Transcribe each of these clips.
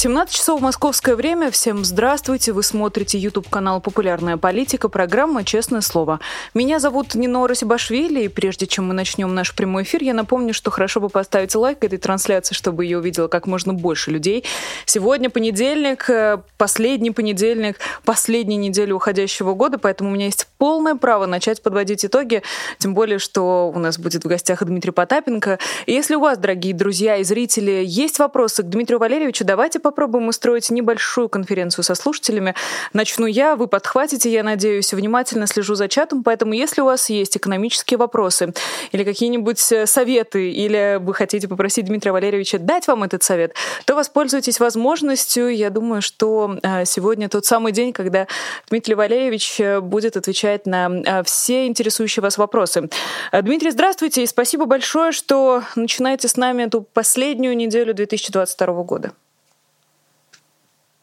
17 часов московское время. Всем здравствуйте. Вы смотрите YouTube-канал «Популярная политика», программа «Честное слово». Меня зовут Нино Сибашвили, и прежде чем мы начнем наш прямой эфир, я напомню, что хорошо бы поставить лайк этой трансляции, чтобы ее увидело как можно больше людей. Сегодня понедельник, э, последний понедельник, последняя неделя уходящего года, поэтому у меня есть полное право начать подводить итоги, тем более, что у нас будет в гостях Дмитрий Потапенко. И если у вас, дорогие друзья и зрители, есть вопросы к Дмитрию Валерьевичу, давайте попробуем устроить небольшую конференцию со слушателями. Начну я, вы подхватите, я надеюсь, внимательно слежу за чатом, поэтому если у вас есть экономические вопросы или какие-нибудь э, советы, или вы хотите попросить Дмитрия Валерьевича дать вам этот совет, то воспользуйтесь возможностью. Я думаю, что э, сегодня тот самый день, когда Дмитрий Валерьевич э, будет отвечать на все интересующие вас вопросы. Дмитрий, здравствуйте и спасибо большое, что начинаете с нами эту последнюю неделю 2022 года.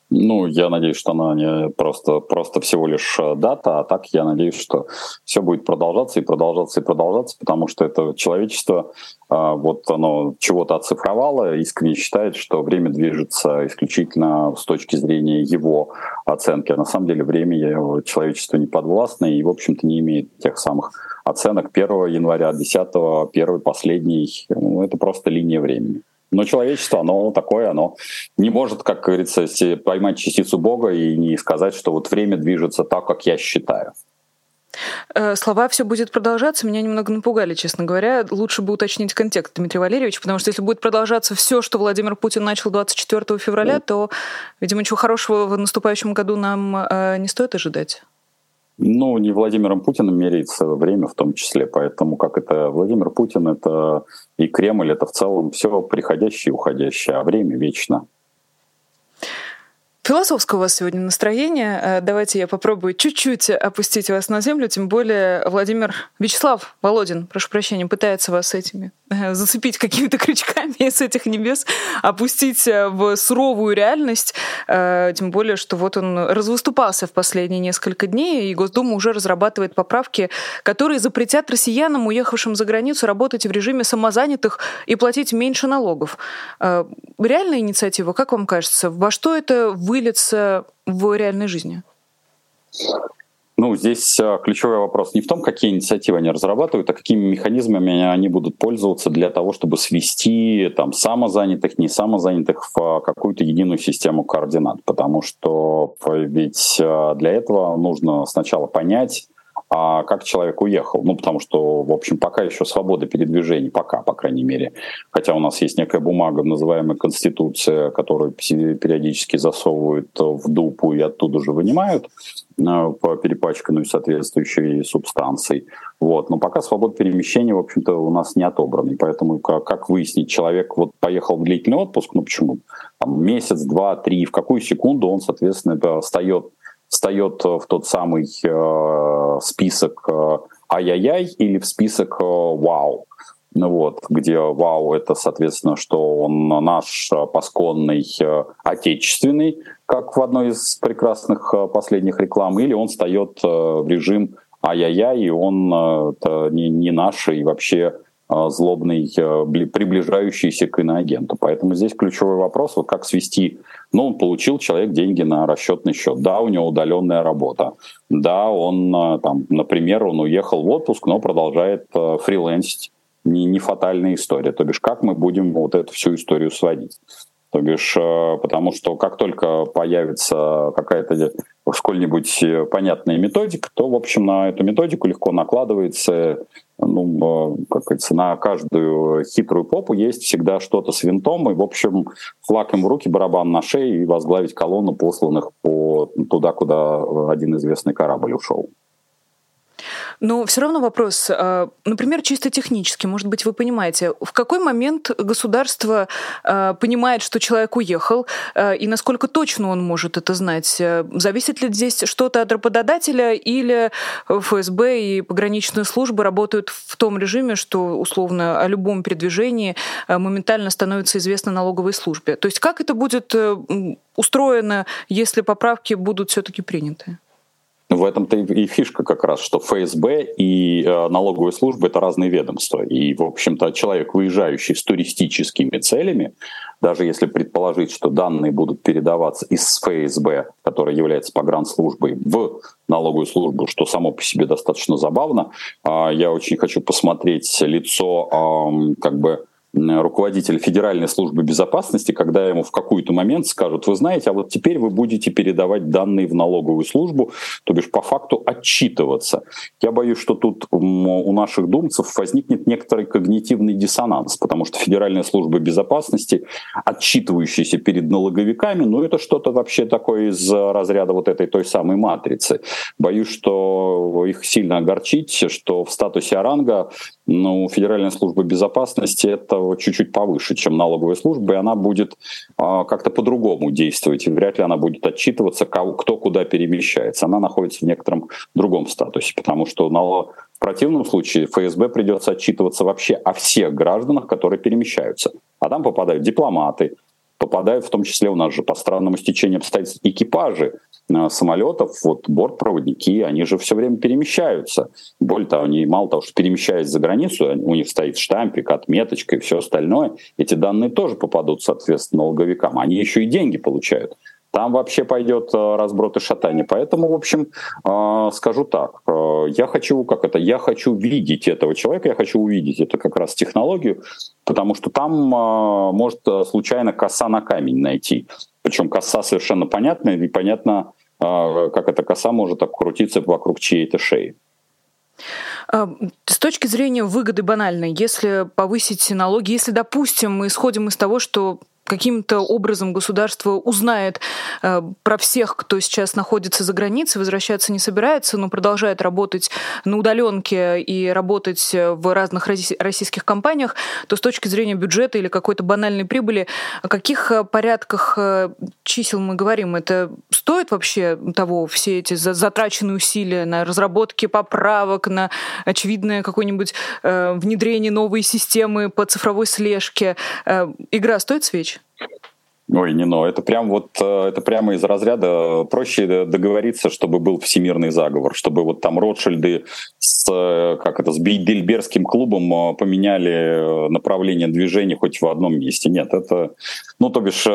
Ну, я надеюсь, что она не просто, просто всего лишь э, дата, а так я надеюсь, что все будет продолжаться и продолжаться и продолжаться, потому что это человечество, а, вот оно чего-то оцифровало, искренне считает, что время движется исключительно с точки зрения его оценки. А на самом деле время человечества не подвластно и, в общем-то, не имеет тех самых оценок 1 января, 10, 1, последний. Ну, это просто линия времени. Но человечество, оно такое, оно не может, как говорится, поймать частицу Бога и не сказать, что вот время движется так, как я считаю. Э, слова «все будет продолжаться» меня немного напугали, честно говоря. Лучше бы уточнить контекст, Дмитрий Валерьевич, потому что если будет продолжаться все, что Владимир Путин начал 24 февраля, то, видимо, ничего хорошего в наступающем году нам э, не стоит ожидать. Ну, не Владимиром Путиным меряется время в том числе, поэтому как это Владимир Путин, это и Кремль, это в целом все приходящее и уходящее, а время вечно. Философское у вас сегодня настроение. Э, давайте я попробую чуть-чуть опустить вас на землю. Тем более Владимир Вячеслав Володин, прошу прощения, пытается вас этими зацепить какими-то крючками с этих небес, опустить э, в суровую реальность. Тем более, что вот он развыступался в последние несколько дней, и Госдума уже разрабатывает поправки, которые запретят россиянам, уехавшим за границу, работать в режиме самозанятых и платить меньше налогов. Реальная инициатива, как вам кажется? Во что это вы выльется в реальной жизни? Ну, здесь а, ключевой вопрос не в том, какие инициативы они разрабатывают, а какими механизмами они будут пользоваться для того, чтобы свести там, самозанятых, не самозанятых в а, какую-то единую систему координат. Потому что ведь а, для этого нужно сначала понять, а как человек уехал. Ну, потому что, в общем, пока еще свобода передвижения, пока, по крайней мере. Хотя у нас есть некая бумага, называемая Конституция, которую периодически засовывают в дупу и оттуда же вынимают э, по перепачканную соответствующей субстанцией. Вот. Но пока свобода перемещения, в общем-то, у нас не отобрана. И поэтому как, как выяснить, человек вот поехал в длительный отпуск, ну почему? Там, месяц, два, три, в какую секунду он, соответственно, встает встает в тот самый э, список э, ай-яй-яй или в список э, вау. Ну вот, где вау это, соответственно, что он наш посконный отечественный, как в одной из прекрасных последних реклам, или он встает в режим ай-яй-яй, и он это не, не наш, и вообще злобный, а, приближающийся к иноагенту. Поэтому здесь ключевой вопрос, вот как свести, ну, он получил человек деньги на расчетный счет, да, у него удаленная работа, да, он, а, там, например, он уехал в отпуск, но продолжает фрилансить, не, не фатальная история. То бишь, как мы будем вот эту всю историю сводить? То бишь, потому что как только появится какая-то сколь-нибудь понятная методика, то, в общем, на эту методику легко накладывается ну, как говорится, на каждую хитрую попу есть всегда что-то с винтом, и, в общем, флаг им в руки, барабан на шее и возглавить колонну посланных по туда, куда один известный корабль ушел. Но все равно вопрос, а, например, чисто технически, может быть, вы понимаете, в какой момент государство а, понимает, что человек уехал, а, и насколько точно он может это знать? Зависит ли здесь что-то от работодателя или ФСБ и пограничные службы работают в том режиме, что условно о любом передвижении моментально становится известно налоговой службе? То есть как это будет э, устроено, если поправки будут все-таки приняты? В этом-то и фишка как раз, что ФСБ и э, налоговая служба — это разные ведомства. И, в общем-то, человек, выезжающий с туристическими целями, даже если предположить, что данные будут передаваться из ФСБ, которая является погранслужбой, в налоговую службу, что само по себе достаточно забавно, э, я очень хочу посмотреть лицо э, как бы руководитель Федеральной службы безопасности, когда ему в какой-то момент скажут, вы знаете, а вот теперь вы будете передавать данные в налоговую службу, то бишь по факту отчитываться. Я боюсь, что тут у наших думцев возникнет некоторый когнитивный диссонанс, потому что Федеральная служба безопасности, отчитывающаяся перед налоговиками, ну это что-то вообще такое из разряда вот этой той самой матрицы. Боюсь, что их сильно огорчить, что в статусе оранга ну, Федеральная служба безопасности это чуть-чуть повыше, чем налоговая служба, и она будет а, как-то по-другому действовать, вряд ли она будет отчитываться, кого, кто куда перемещается. Она находится в некотором другом статусе, потому что в противном случае ФСБ придется отчитываться вообще о всех гражданах, которые перемещаются. А там попадают дипломаты, попадают в том числе у нас же по странному стечению обстоятельств экипажи самолетов, вот бортпроводники, они же все время перемещаются. Более того, они мало того, что перемещаясь за границу, у них стоит штампик, отметочка и все остальное, эти данные тоже попадут, соответственно, налоговикам. Они еще и деньги получают там вообще пойдет э, разброд и шатание. Поэтому, в общем, э, скажу так, э, я хочу, как это, я хочу видеть этого человека, я хочу увидеть это как раз технологию, потому что там может случайно коса на камень найти. Причем коса совершенно понятная, и понятно, как эта коса может так крутиться вокруг чьей-то шеи. С точки зрения выгоды банальной, если повысить налоги, если, допустим, мы исходим из того, что каким-то образом государство узнает э, про всех, кто сейчас находится за границей, возвращаться не собирается, но продолжает работать на удаленке и работать в разных российских компаниях, то с точки зрения бюджета или какой-то банальной прибыли, о каких э, порядках э, чисел мы говорим? Это стоит вообще того, все эти затраченные усилия на разработки поправок, на очевидное какое-нибудь э, внедрение новой системы по цифровой слежке? Э, игра стоит свеч? much. Ой, не но, это прям вот, э, это прямо из разряда проще договориться, чтобы был всемирный заговор, чтобы вот там Ротшильды с, э, как это, с Бейдельбергским клубом э, поменяли направление движения хоть в одном месте. Нет, это, ну, то бишь,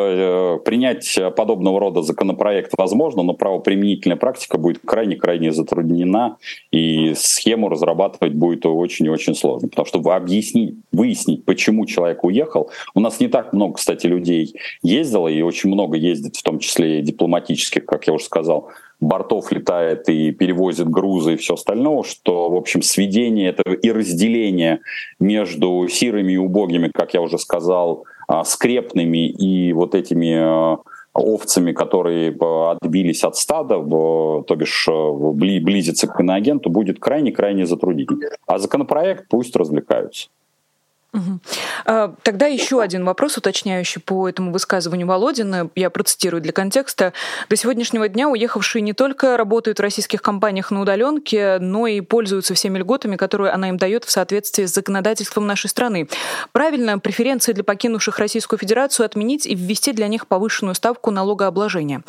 принять подобного рода законопроект возможно, но правоприменительная практика будет крайне-крайне затруднена, и схему разрабатывать будет очень и очень сложно, потому что объяснить, выяснить, почему человек уехал, у нас не так много, кстати, людей есть, ездила и очень много ездит, в том числе и дипломатических, как я уже сказал, бортов летает и перевозит грузы и все остальное, что, в общем, сведение этого и разделение между сирыми и убогими, как я уже сказал, а, скрепными и вот этими а, овцами, которые отбились от стада, то бишь близится к иноагенту, будет крайне-крайне затруднительно. А законопроект пусть развлекаются. Угу. Тогда еще один вопрос, уточняющий по этому высказыванию Володина. Я процитирую для контекста. До сегодняшнего дня уехавшие не только работают в российских компаниях на удаленке, но и пользуются всеми льготами, которые она им дает в соответствии с законодательством нашей страны. Правильно, преференции для покинувших Российскую Федерацию отменить и ввести для них повышенную ставку налогообложения.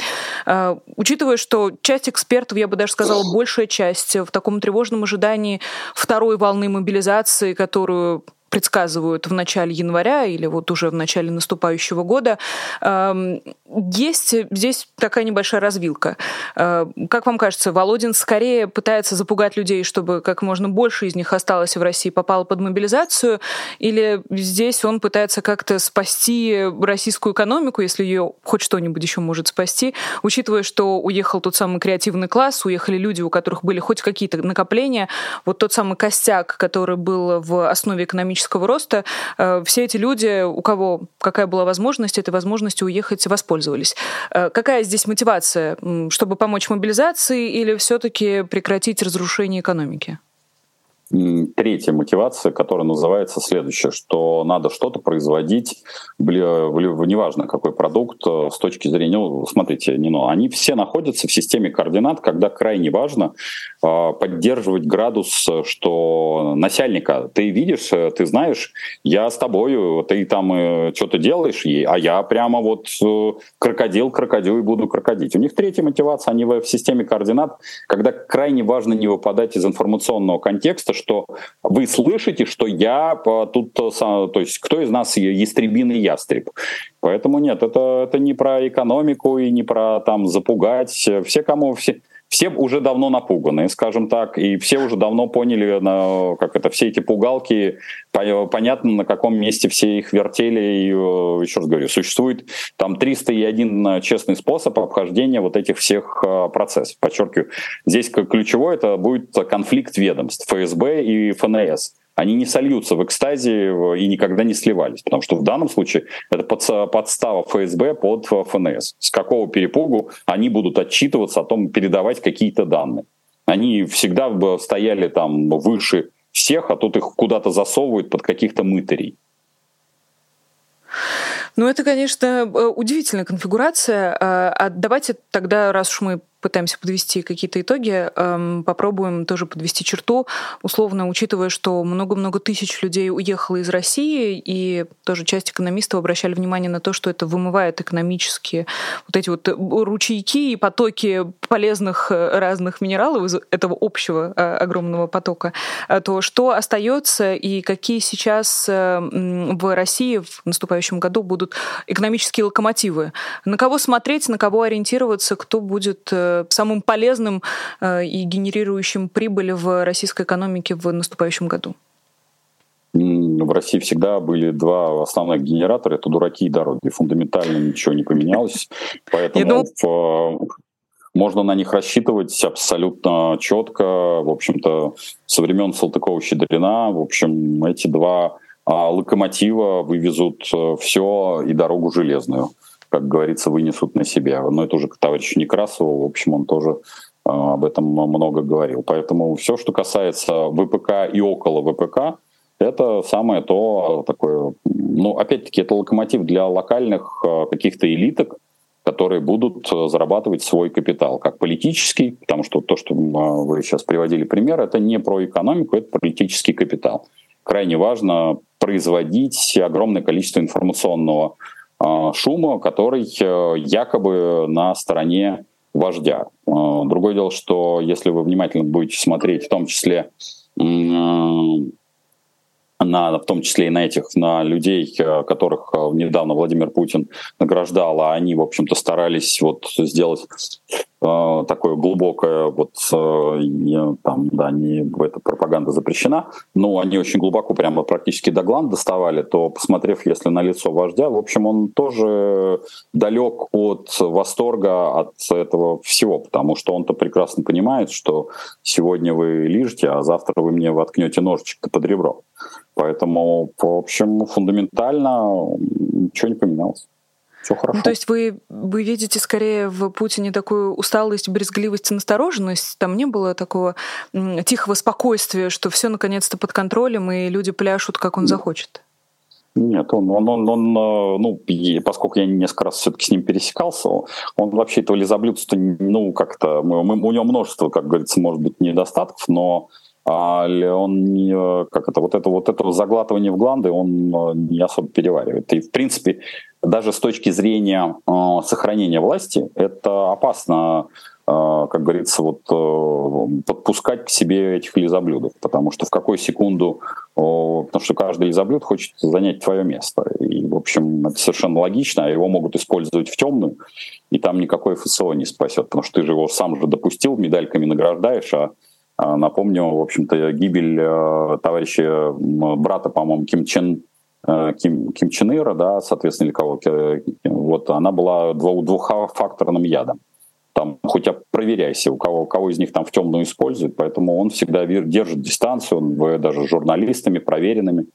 А, учитывая, что часть экспертов, я бы даже сказала, большая часть в таком тревожном ожидании второй волны мобилизации, которую предсказывают в начале января или вот уже в начале наступающего года. Эм, есть здесь такая небольшая развилка. Э, как вам кажется, Володин скорее пытается запугать людей, чтобы как можно больше из них осталось в России, попало под мобилизацию, или здесь он пытается как-то спасти российскую экономику, если ее хоть что-нибудь еще может спасти, учитывая, что уехал тот самый креативный класс, уехали люди, у которых были хоть какие-то накопления, вот тот самый костяк, который был в основе экономического экономического роста, э, все эти люди, у кого какая была возможность, этой возможностью уехать воспользовались. Э, какая здесь мотивация? Чтобы помочь мобилизации или все-таки прекратить разрушение экономики? Третья мотивация, которая называется следующее, что надо что-то производить, неважно какой продукт, э, с точки зрения, ну, смотрите, Нино, они все находятся в системе координат, когда крайне важно э, поддерживать градус, что начальника ты видишь, э, ты знаешь, я с тобою, ты там что-то делаешь, а я прямо вот крокодил, крокодил и буду крокодить. У них третья мотивация, они в системе координат, когда крайне важно не выпадать из информационного контекста, что вы слышите, что я тут, то есть кто из нас ястребин и ястреб. Поэтому нет, это, это не про экономику и не про там запугать. Все, кому все, все уже давно напуганы, скажем так, и все уже давно поняли, как это, все эти пугалки, понятно, на каком месте все их вертели, и, э, еще раз говорю, существует там 301 честный способ обхождения вот этих всех э, процессов. Подчеркиваю, здесь ключевое это будет конфликт ведомств ФСБ и ФНС они не сольются в экстазе и никогда не сливались. Потому что в данном случае это подстава ФСБ под ФНС. С какого перепугу они будут отчитываться о том, передавать какие-то данные. Они всегда стояли там выше всех, а тут их куда-то засовывают под каких-то мытарей. Ну, это, конечно, э, удивительная конфигурация. А, а давайте тогда, раз уж мы пытаемся подвести какие-то итоги, эм, попробуем тоже подвести черту, условно учитывая, что много-много тысяч людей уехало из России, и тоже часть экономистов обращали внимание на то, что это вымывает экономические вот эти вот ручейки и потоки полезных э, разных минералов из этого общего э, огромного потока, э, то что остается и какие сейчас в России в наступающем году будут экономические локомотивы? На кого смотреть, на кого ориентироваться, кто будет самым полезным э, и генерирующим прибыль в российской экономике в наступающем году? В России всегда были два основных генератора, это дураки и дороги. Фундаментально ничего не поменялось, поэтому в, можно на них рассчитывать абсолютно четко. В общем-то, со времен Салтыкова-Щедрина, в общем, эти два а, локомотива вывезут э, все и дорогу железную как говорится, вынесут на себя. Но это уже к товарищу Некрасову, в общем, он тоже а, об этом много говорил. Поэтому все, что касается ВПК и около ВПК, это самое то такое, ну, опять-таки, это локомотив для локальных а, каких-то элиток, которые будут зарабатывать свой капитал, как политический, потому что то, что а, вы сейчас приводили пример, это не про экономику, это политический капитал. Крайне важно производить огромное количество информационного а, шума, который э, якобы на стороне вождя. А, другое дело, что если вы внимательно будете смотреть, в том числе на, в том числе и на этих, на людей, э, которых э, недавно Владимир Путин награждал, а они, в общем-то, старались вот сделать такое глубокое, вот э, там, да, не эта пропаганда запрещена, но они очень глубоко, прямо практически до гланд доставали, то, посмотрев, если на лицо вождя, в общем, он тоже далек от восторга от этого всего, потому что он-то прекрасно понимает, что сегодня вы лижете, а завтра вы мне воткнете ножичек под ребро. Поэтому, в общем, фундаментально ничего не поменялось. Все хорошо. Ну, то есть вы, вы видите скорее в Путине такую усталость, брезгливость и настороженность? Там не было такого тихого спокойствия, что все наконец-то под контролем, и люди пляшут, как он захочет? Нет, он, он, он, он э, ну, поскольку я несколько раз все-таки с ним пересекался, он вообще этого лизоблюдства, ну, как-то, мы, мы, у него множество, как говорится, может быть, недостатков, но а он не, как это, вот это вот это заглатывание в гланды он э, не особо переваривает. И в принципе даже с точки зрения э, сохранения власти это опасно, э, как говорится, вот э, подпускать к себе этих лизоблюдов, потому что в какую секунду, э, потому что каждый лизоблюд хочет занять твое место, и в общем это совершенно логично, а его могут использовать в темную, и там никакой ФСО не спасет, потому что ты же его сам же допустил, медальками награждаешь, а, напомню, в общем-то, гибель э, товарища брата, по-моему, Ким Чен э, Ким, Ким Чен Ира, да, соответственно, или кого, вот, она была двух, двухфакторным ядом. Там хоть проверяйся, у кого, кого из них там в темную используют, поэтому он всегда держит дистанцию, он даже журналистами проверенными,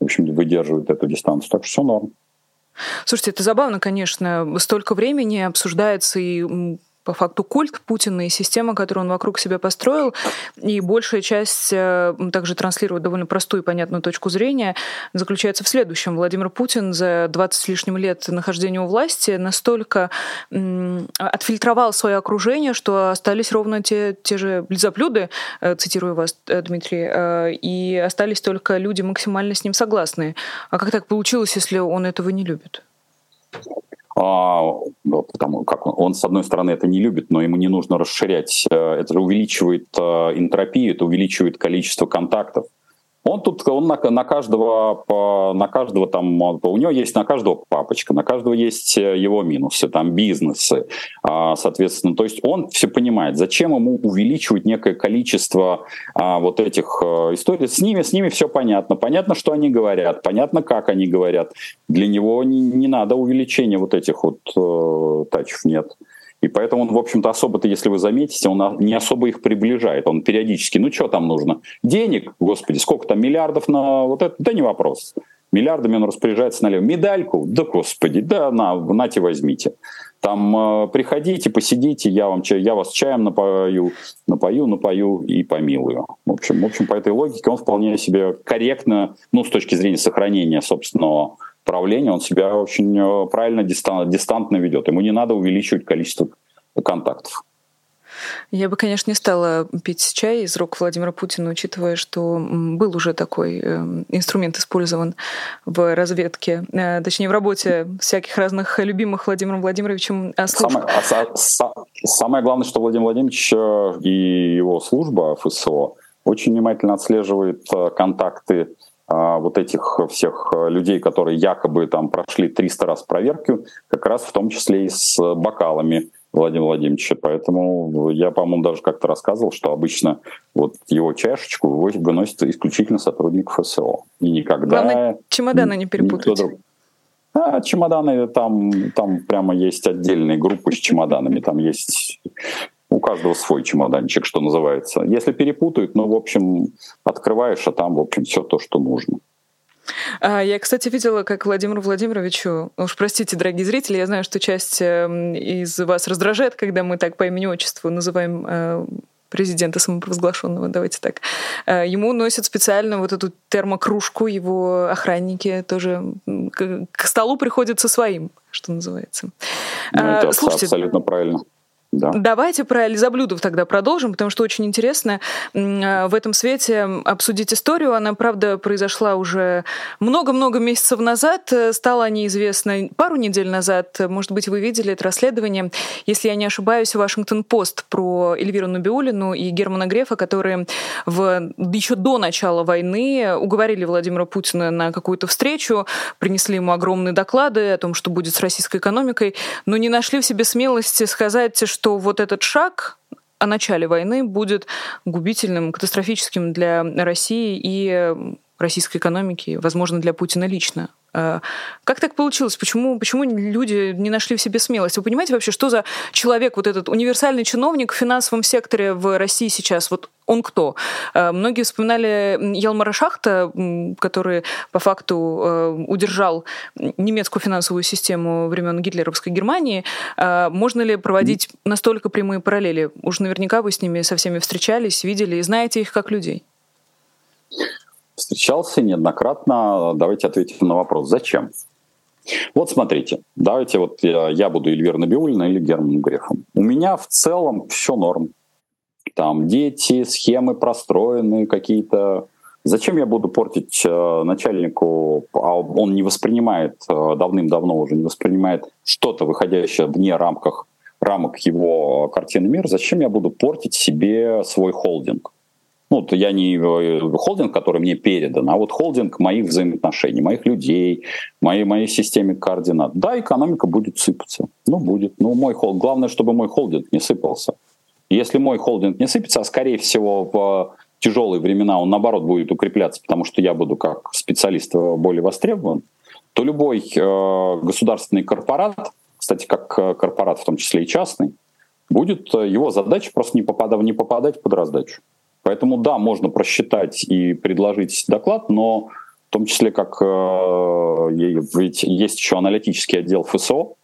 в общем, выдерживает эту дистанцию, так что все норм. Слушайте, это забавно, конечно, столько времени обсуждается и по факту культ Путина и система, которую он вокруг себя построил. И большая часть э, также транслирует довольно простую и понятную точку зрения, заключается в следующем. Владимир Путин за 20 с лишним лет нахождения у власти настолько отфильтровал свое окружение, что остались ровно те, те же лизоблюды, э, цитирую вас, э, Дмитрий, и остались только люди максимально с ним согласные. А как так получилось, если он этого не любит? А, потому как он, он, с одной стороны, это не любит, но ему не нужно расширять. Э, это увеличивает э, энтропию, это увеличивает количество контактов. Он тут, он на, на каждого, на каждого там, у него есть на каждого папочка, на каждого есть э, его минусы, там бизнесы, а, соответственно. То есть он все понимает, зачем ему увеличивать некое количество а, вот этих э, историй. С ними, с ними все понятно. Понятно, что они говорят, понятно, как они говорят. Для него не, не надо увеличения вот этих вот э, тачев нет. И поэтому он, в общем-то, особо-то, если вы заметите, он не особо их приближает. Он периодически, ну что там нужно? Денег, господи, сколько там, миллиардов на вот это? Да не вопрос. Миллиардами он распоряжается налево. Медальку? Да господи, да на, нате возьмите. Там э, приходите, посидите, я, вам, я вас чаем напою, напою, напою и помилую. В общем, в общем, по этой логике он вполне себе корректно, ну, с точки зрения сохранения собственного правления, он себя очень э, правильно дистантно ведет. Ему не надо увеличивать количество контактов. Я бы, конечно, не стала пить чай из рук Владимира Путина, учитывая, что был уже такой э, инструмент использован в разведке, э, точнее, в работе всяких разных любимых Владимиром Владимировичем служб. Самое, а, самое главное, что Владимир Владимирович и его служба ФСО очень внимательно отслеживает контакты вот этих всех людей, которые якобы там прошли 300 раз проверку, как раз в том числе и с бокалами Владимира Владимировича. Поэтому я, по-моему, даже как-то рассказывал, что обычно вот его чашечку выносит исключительно сотрудник ФСО. И никогда... Главное, чемоданы не перепутать. А, чемоданы, там, там прямо есть отдельные группы с чемоданами. Там есть каждого свой чемоданчик, что называется. Если перепутают, ну, в общем, открываешь, а там, в общем, все то, что нужно. А, я, кстати, видела, как Владимиру Владимировичу, уж простите, дорогие зрители, я знаю, что часть эм, из вас раздражает, когда мы так по имени-отчеству называем э, президента самопровозглашенного, давайте так. Э, ему носят специально вот эту термокружку, его охранники тоже к столу приходят со своим, что называется. Ну, это Слушайте, абсолютно правильно. Да. Давайте про лизоблюдов тогда продолжим, потому что очень интересно а, в этом свете обсудить историю. Она, правда, произошла уже много-много месяцев назад. Стала они известна пару недель назад. Может быть, вы видели это расследование. Если я не ошибаюсь, Вашингтон-Пост про Эльвиру Набиулину и Германа Грефа, которые в, еще до начала войны уговорили Владимира Путина на какую-то встречу, принесли ему огромные доклады о том, что будет с российской экономикой, но не нашли в себе смелости сказать, что вот этот шаг о начале войны будет губительным, катастрофическим для России и российской экономики, возможно, для Путина лично. А, как так получилось? Почему, почему люди не нашли в себе смелость? Вы понимаете вообще, что за человек, вот этот универсальный чиновник в финансовом секторе в России сейчас? Вот он кто? А, многие вспоминали Ялмара Шахта, который по факту а, удержал немецкую финансовую систему времен гитлеровской Германии. Можно ли проводить настолько прямые параллели? Уж наверняка вы с ними со всеми встречались, видели и знаете их как людей. Встречался неоднократно. Давайте ответим на вопрос, зачем? Вот смотрите, давайте вот я, я буду Эльвира Набиулина или Герман Грефом. У меня в целом все норм. Там дети, схемы простроены какие-то. Зачем я буду портить э, начальнику, а он не воспринимает, э, давным-давно уже не воспринимает что-то, выходящее вне рамках, рамок его картины мира, зачем я буду портить себе свой холдинг? Ну, то я не э, холдинг, который мне передан, а вот холдинг моих взаимоотношений, моих людей, моей, моей системе координат. Да, экономика будет сыпаться. Ну, будет. Ну, мой холдинг. Главное, чтобы мой холдинг не сыпался. Если мой холдинг не сыпется, а скорее всего в тяжелые времена он наоборот будет укрепляться, потому что я буду как специалист более востребован, то любой э, государственный корпорат, кстати, как э, корпорат, в том числе и частный, будет э, его задача просто не попадать, не попадать под раздачу. Поэтому да, можно просчитать и предложить доклад, но в том числе как э, ведь есть еще аналитический отдел ФСО,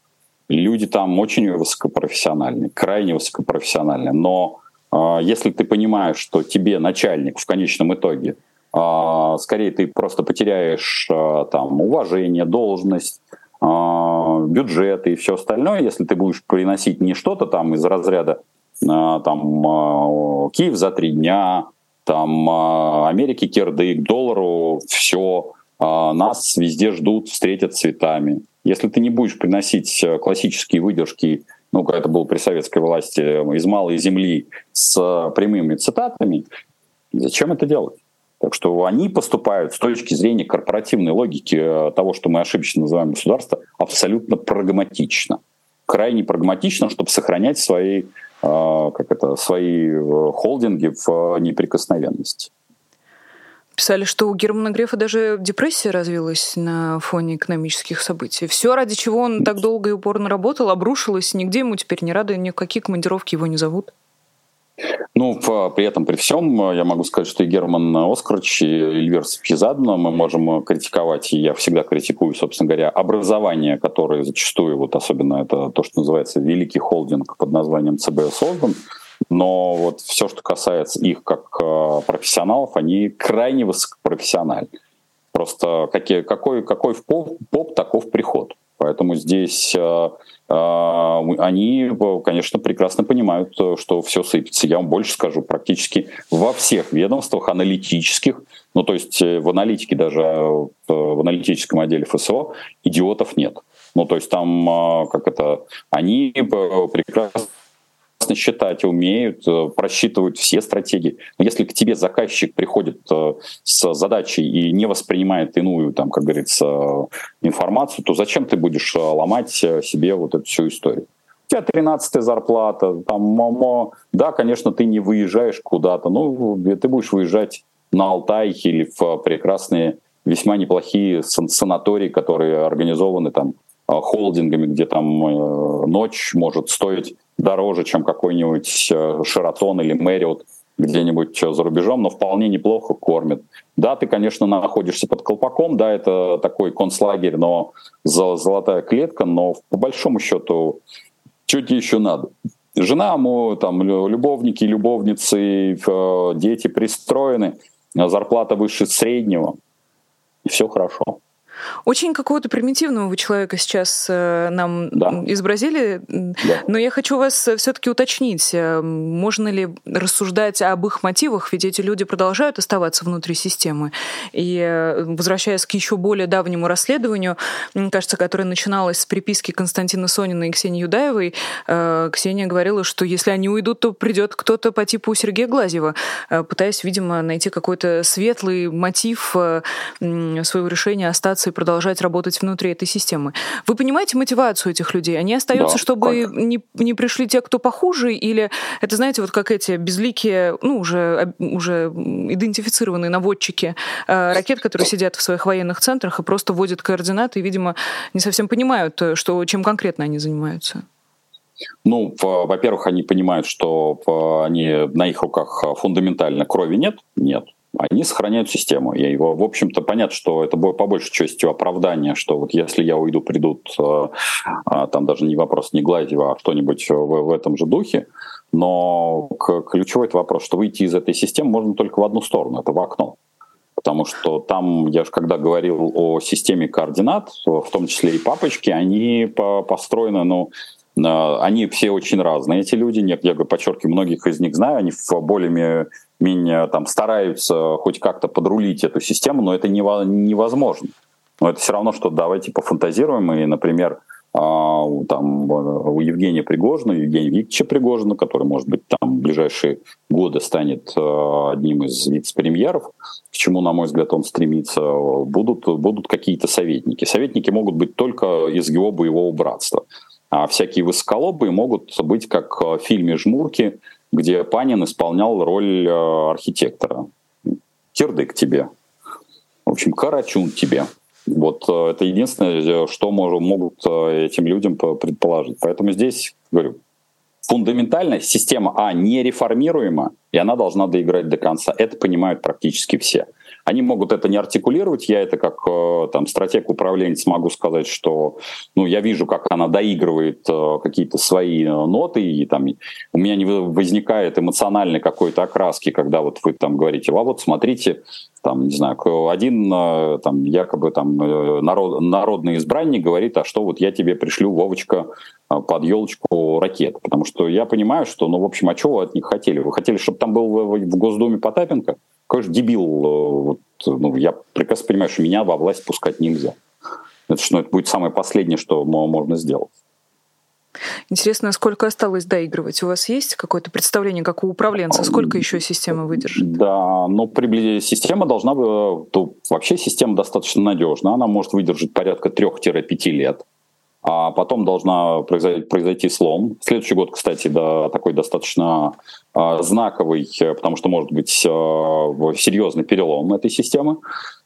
люди там очень высокопрофессиональные, крайне высокопрофессиональные. Но э, если ты понимаешь, что тебе начальник в конечном итоге, э, скорее ты просто потеряешь э, там уважение, должность, э, бюджет и все остальное, если ты будешь приносить не что-то там из разряда там э, Киев за три дня, там э, Америки кирдык, доллару все, э, нас везде ждут, встретят цветами. Если ты не будешь приносить э, классические выдержки, ну, как это было при советской власти, э, из малой земли с прямыми цитатами, зачем это делать? Так что они поступают с точки зрения корпоративной логики э, того, что мы ошибочно называем государство, абсолютно прагматично. Крайне прагматично, чтобы сохранять свои, как это, свои холдинги в неприкосновенности. Писали, что у Германа Грефа даже депрессия развилась на фоне экономических событий. Все, ради чего он так долго и упорно работал, обрушилось, нигде ему теперь не рады, ни в какие командировки его не зовут. Ну, при этом, при всем, я могу сказать, что и Герман Оскарович, и Эльвир Сапхизадна мы можем критиковать, и я всегда критикую, собственно говоря, образование, которое зачастую, вот особенно это то, что называется великий холдинг под названием ЦБ создан, но вот все, что касается их как профессионалов, они крайне высокопрофессиональны. Просто какие, какой, какой в поп, поп, таков приход. Поэтому здесь э, э, они, конечно, прекрасно понимают, что все сыпется. Я вам больше скажу, практически во всех ведомствах аналитических, ну то есть в аналитике даже, в аналитическом отделе ФСО идиотов нет. Ну то есть там, как это, они прекрасно прекрасно считать умеют, э, просчитывают все стратегии. Но если к тебе заказчик приходит э, с задачей и не воспринимает иную, там, как говорится, информацию, то зачем ты будешь э, ломать себе вот эту всю историю? У тебя 13 зарплата, там, да, конечно, ты не выезжаешь куда-то, но ты будешь выезжать на Алтай или в прекрасные, весьма неплохие санатории, которые организованы там холдингами, где там ночь может стоить дороже, чем какой-нибудь э, Шератон или Мэриот где-нибудь за рубежом, но вполне неплохо кормят. Да, ты, конечно, находишься под колпаком, да, это такой концлагерь, но золотая клетка, но по большому счету, что тебе еще надо? Жена, му, там, любовники, любовницы, э, дети пристроены, зарплата выше среднего, и все хорошо. Очень какого-то примитивного вы человека сейчас э, нам да. изобразили, да. но я хочу вас э, все-таки уточнить, э, можно ли рассуждать об их мотивах, ведь эти люди продолжают оставаться внутри системы. И возвращаясь к еще более давнему расследованию, кажется, которое начиналось с приписки Константина Сонина и Ксении Юдаевой, Ксения говорила, что если они уйдут, то придет кто-то по типу Сергея Глазьева, пытаясь, видимо, найти какой-то светлый мотив своего решения остаться и продолжать работать внутри этой системы. Вы понимаете мотивацию этих людей? Они остаются, да, чтобы не, не пришли те, кто похуже, или это, знаете, вот как эти безликие, ну, уже, уже идентифицированные наводчики э, ракет, которые сидят в своих военных центрах и просто вводят координаты и, видимо, не совсем понимают, э, что, чем конкретно они занимаются? Ну, во-первых, они понимают, что они, на их руках фундаментально крови нет. Нет они сохраняют систему. И, в общем-то, понятно, что это будет по большей части оправдание, что вот если я уйду, придут, э, а, там даже не вопрос не Глазева, а что-нибудь в, в этом же духе. Но ключевой это вопрос, что выйти из этой системы можно только в одну сторону, это в окно. Потому что там, я же когда говорил о системе координат, в том числе и папочки, они построены, ну, они все очень разные, эти люди. Нет, я подчеркиваю, многих из них знаю, они в более менее там стараются хоть как-то подрулить эту систему, но это невозможно. Но это все равно, что давайте пофантазируем, и, например, а, там, у Евгения Пригожина, Евгения Викторовича Пригожина, который, может быть, там в ближайшие годы станет а, одним из вице-премьеров, к чему, на мой взгляд, он стремится, будут, будут какие-то советники. Советники могут быть только из его боевого братства. А всякие высоколобые могут быть, как в фильме «Жмурки», где Панин исполнял роль э, архитектора. Кирдык тебе. В общем, Карачун тебе. Вот э, это единственное, что могут э, этим людям предположить. Поэтому здесь, говорю, фундаментально система, а, не реформируема, и она должна доиграть до конца. Это понимают практически все. Они могут это не артикулировать, я это как э, там стратег управленец могу сказать, что ну, я вижу, как она доигрывает э, какие-то свои э, ноты, и там у меня не возникает эмоциональной какой-то окраски, когда вот вы там говорите, а вот смотрите, там, не знаю, один там якобы там народ, народный избранник говорит, а что вот я тебе пришлю, Вовочка, под елочку ракет. Потому что я понимаю, что, ну, в общем, а чего вы от них хотели? Вы хотели, чтобы там был в Госдуме Потапенко? Же дебил. Э, вот, ну, я прекрасно понимаю, что меня во власть пускать нельзя. Это что, ну, это будет самое последнее, что можно сделать. Интересно, сколько осталось доигрывать? У вас есть какое-то представление, как у управленца? Сколько еще система выдержит? Да, ну, приблизительно система должна быть... То, вообще система достаточно надежна. Она может выдержать порядка 3-5 лет а потом должна произойти, произойти слом. Следующий год, кстати, да, такой достаточно а, знаковый, потому что может быть а, серьезный перелом этой системы.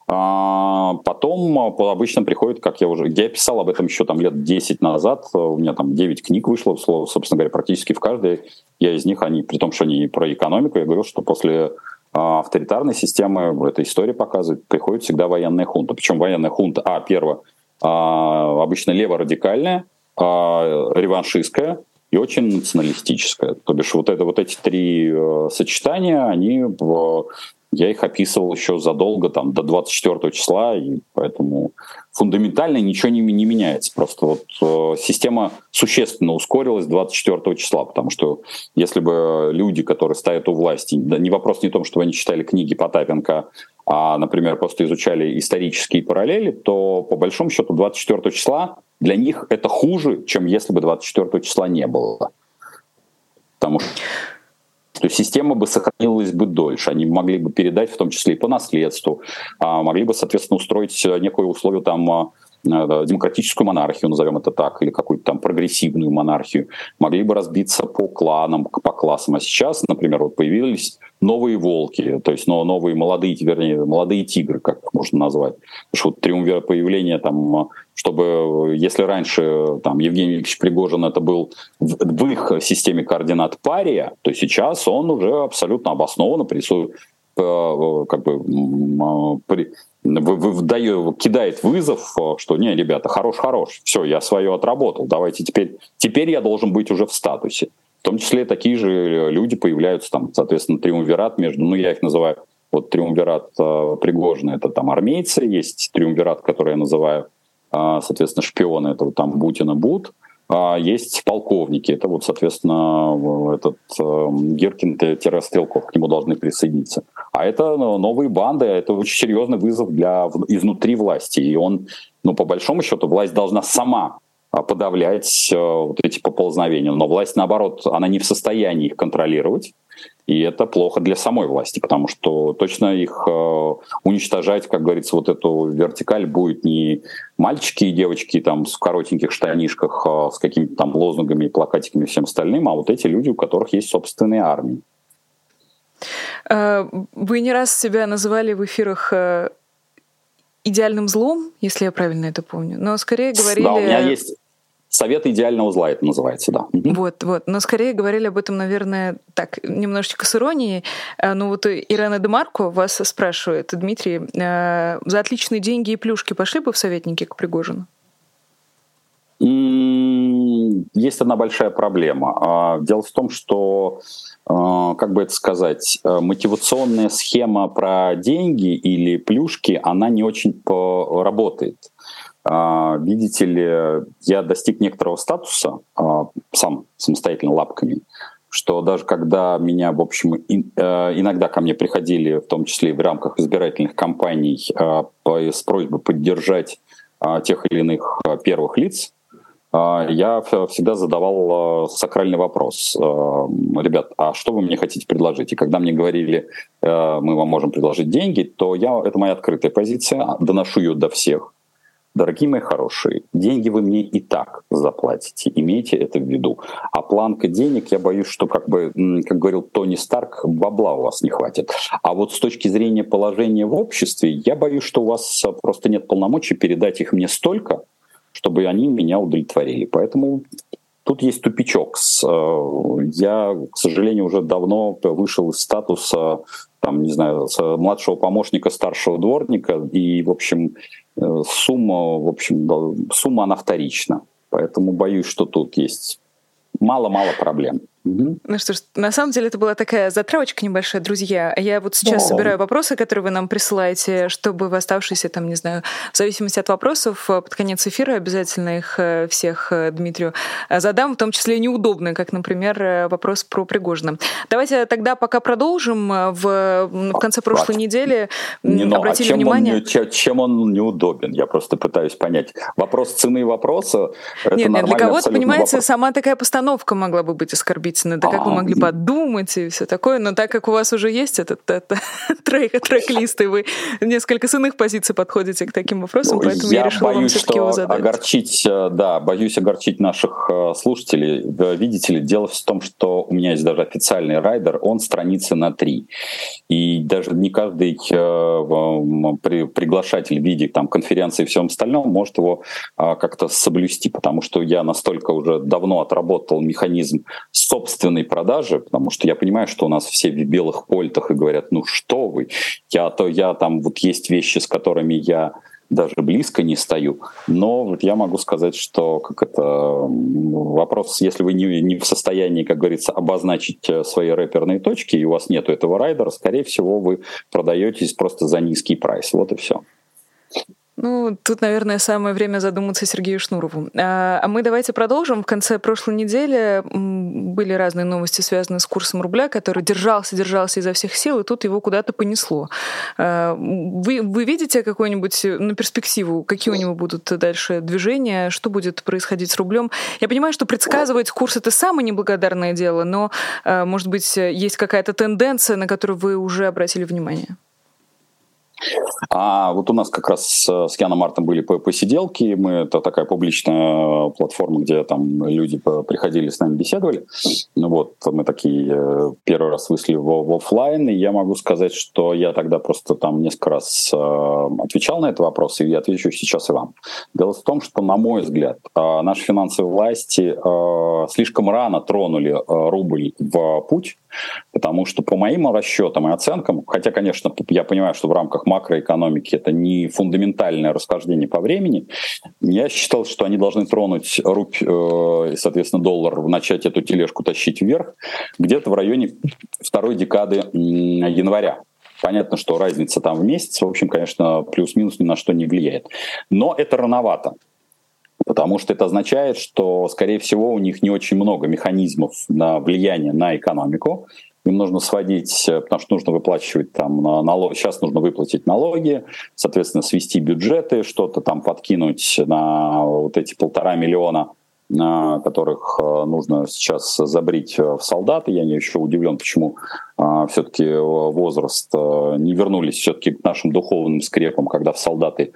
А потом а, обычно приходит, как я уже... Я писал об этом еще там лет 10 назад. У меня там 9 книг вышло, собственно говоря, практически в каждой. Я из них, они, при том, что они про экономику, я говорил, что после а, авторитарной системы, эта история показывает, приходит всегда военная хунта. Причем военная хунта, а, первое, а, обычно леворадикальная, а, реваншистская и очень националистическая. То бишь вот, это, вот эти три э, сочетания, они я их описывал еще задолго, там, до 24 числа, и поэтому фундаментально ничего не, не меняется. Просто вот э, система существенно ускорилась 24 числа, потому что если бы люди, которые стоят у власти, да, не вопрос не в том, что они читали книги Потапенко, а, например, просто изучали исторические параллели, то по большому счету 24 числа для них это хуже, чем если бы 24 числа не было. Потому что система бы сохранилась бы дольше, они могли бы передать в том числе и по наследству, а могли бы, соответственно, устроить некое условие там а, Э, демократическую монархию, назовем это так, или какую-то там прогрессивную монархию, могли бы разбиться по кланам, по классам. А сейчас, например, вот появились новые волки, то есть новые молодые, вернее, молодые тигры, как можно назвать. Потому что вот триумвир появления там, чтобы, если раньше там Евгений Викторович Пригожин это был в, в их системе координат пария, то сейчас он уже абсолютно обоснованно присутствует э, как бы при, выдаю, кидает вызов, э, что не, ребята, хорош-хорош, все, я свое отработал, давайте теперь, теперь я должен быть уже в статусе. В том числе такие же люди появляются, там, соответственно, триумвират между, ну, я их называю, вот триумвират э, Пригожина, это там армейцы, есть триумвират, который я называю, э, соответственно, шпионы, это вот там Бутина Бут, а есть полковники, это вот, соответственно, этот э, Гиркин-Стрелков, к нему должны присоединиться. А это ну, новые банды, это очень серьезный вызов для изнутри власти. И он, ну, по большому счету, власть должна сама а, подавлять э, вот эти поползновения. Но власть, наоборот, она не в состоянии их контролировать. И это плохо для самой власти, потому что точно их э, уничтожать, как говорится, вот эту вертикаль будет не мальчики и девочки там в коротеньких штанишках э, с какими-то там лозунгами, плакатиками и всем остальным, а вот эти люди, у которых есть собственные армии. Э, вы не раз себя называли в эфирах э, идеальным злом, если я правильно это помню, но скорее говорили... Да, у меня есть Совет идеального зла это называется, да. Вот, вот. Но скорее говорили об этом, наверное, так, немножечко с иронией. Э, ну вот Ирена Демарко вас спрашивает, Дмитрий, за отличные деньги и плюшки пошли бы в советники к Пригожину? Есть одна большая проблема. А, дело в том, что а, как бы это сказать, э, мотивационная схема про деньги или плюшки, она не очень работает. А, видите ли, я достиг некоторого статуса а, сам самостоятельно лапками, что даже когда меня, в общем, э, иногда ко мне приходили, в том числе и в рамках избирательных кампаний, с просьбой поддержать тех или иных первых лиц, а, я всегда задавал а, сакральный вопрос. А, Ребят, а что вы мне хотите предложить? И когда мне говорили, мы вам можем предложить деньги, то я, это моя открытая позиция, доношу ее до всех. Дорогие мои хорошие, деньги вы мне и так заплатите, имейте это в виду. А планка денег, я боюсь, что, как бы, как говорил Тони Старк, бабла у вас не хватит. А вот с точки зрения положения в обществе, я боюсь, что у вас просто нет полномочий передать их мне столько, чтобы они меня удовлетворили. Поэтому тут есть тупичок. Я, к сожалению, уже давно вышел из статуса там, не знаю, младшего помощника старшего дворника, и, в общем, сумма, в общем, сумма она вторична. Поэтому боюсь, что тут есть мало-мало проблем. Угу. Ну что ж, на самом деле это была такая затравочка небольшая, друзья. Я вот сейчас да. собираю вопросы, которые вы нам присылаете, чтобы в оставшиеся, там, не знаю, в зависимости от вопросов, э, под конец эфира обязательно их э, всех э, Дмитрию задам, в том числе неудобные, как, например, вопрос про Пригожина. Давайте тогда пока продолжим. В, в конце прошлой Хватит. недели не, ну, обратили а чем внимание... Он, чем, чем он неудобен? Я просто пытаюсь понять. Вопрос цены вопроса — это Нет, нет, для кого-то, понимаете, вопрос. сама такая постановка могла бы быть оскорбительной действительно, да как вы могли подумать и все такое, но так как у вас уже есть этот, этот трек, трек-лист, и вы несколько с иных позиций подходите к таким вопросам, поэтому я, я решила боюсь, вам все-таки его задать. огорчить, э, да, боюсь огорчить наших э, слушателей. Видите ли, дело в том, что у меня есть даже официальный райдер, он страницы на три. И даже не каждый э, приглашатель в виде там, конференции и всем остальном может его как-то соблюсти, потому что я настолько уже давно отработал механизм собственного собственной продажи, потому что я понимаю, что у нас все в белых польтах и говорят, ну что вы, я то я там вот есть вещи, с которыми я даже близко не стою. Но вот я могу сказать, что как это вопрос, если вы не, не в состоянии, как говорится, обозначить э, свои рэперные точки, и у вас нету этого райдера, скорее всего, вы продаетесь просто за низкий прайс. Вот и все. Ну, тут, наверное, самое время задуматься Сергею Шнурову. А, а мы давайте продолжим. В конце прошлой недели были разные новости, связанные с курсом рубля, который держался, держался изо всех сил, и тут его куда-то понесло. А, вы, вы видите какую-нибудь на перспективу, какие у него будут дальше движения, что будет происходить с рублем? Я понимаю, что предсказывать курс — это самое неблагодарное дело, но, а, может быть, есть какая-то тенденция, на которую вы уже обратили внимание? А вот у нас как раз с Яном Мартом были посиделки. Мы это такая публичная платформа, где там люди приходили с нами беседовали. Ну вот мы такие э, первый раз вышли в, в офлайн, и я могу сказать, что я тогда просто там несколько раз э, отвечал на этот вопрос, и я отвечу сейчас и вам. Дело в том, что, на мой взгляд, э, наши финансовые власти слишком рано тронули рубль в путь, потому что по моим расчетам и оценкам, хотя, конечно, я понимаю, что в рамках макроэкономики, это не фундаментальное расхождение по времени. Я считал, что они должны тронуть рубь, э, соответственно, доллар, начать эту тележку тащить вверх где-то в районе второй декады января. Понятно, что разница там в месяц, в общем, конечно, плюс-минус ни на что не влияет. Но это рановато. Потому что это означает, что, скорее всего, у них не очень много механизмов на влияние на экономику. Им нужно сводить, э, потому что нужно выплачивать там налог, сейчас нужно выплатить налоги, соответственно, свести бюджеты, что-то там подкинуть на вот эти полтора миллиона которых э, нужно сейчас забрить в солдаты. Я не еще удивлен, почему все-таки возраст э, не вернулись все-таки к нашим духовным скрепам, когда в солдаты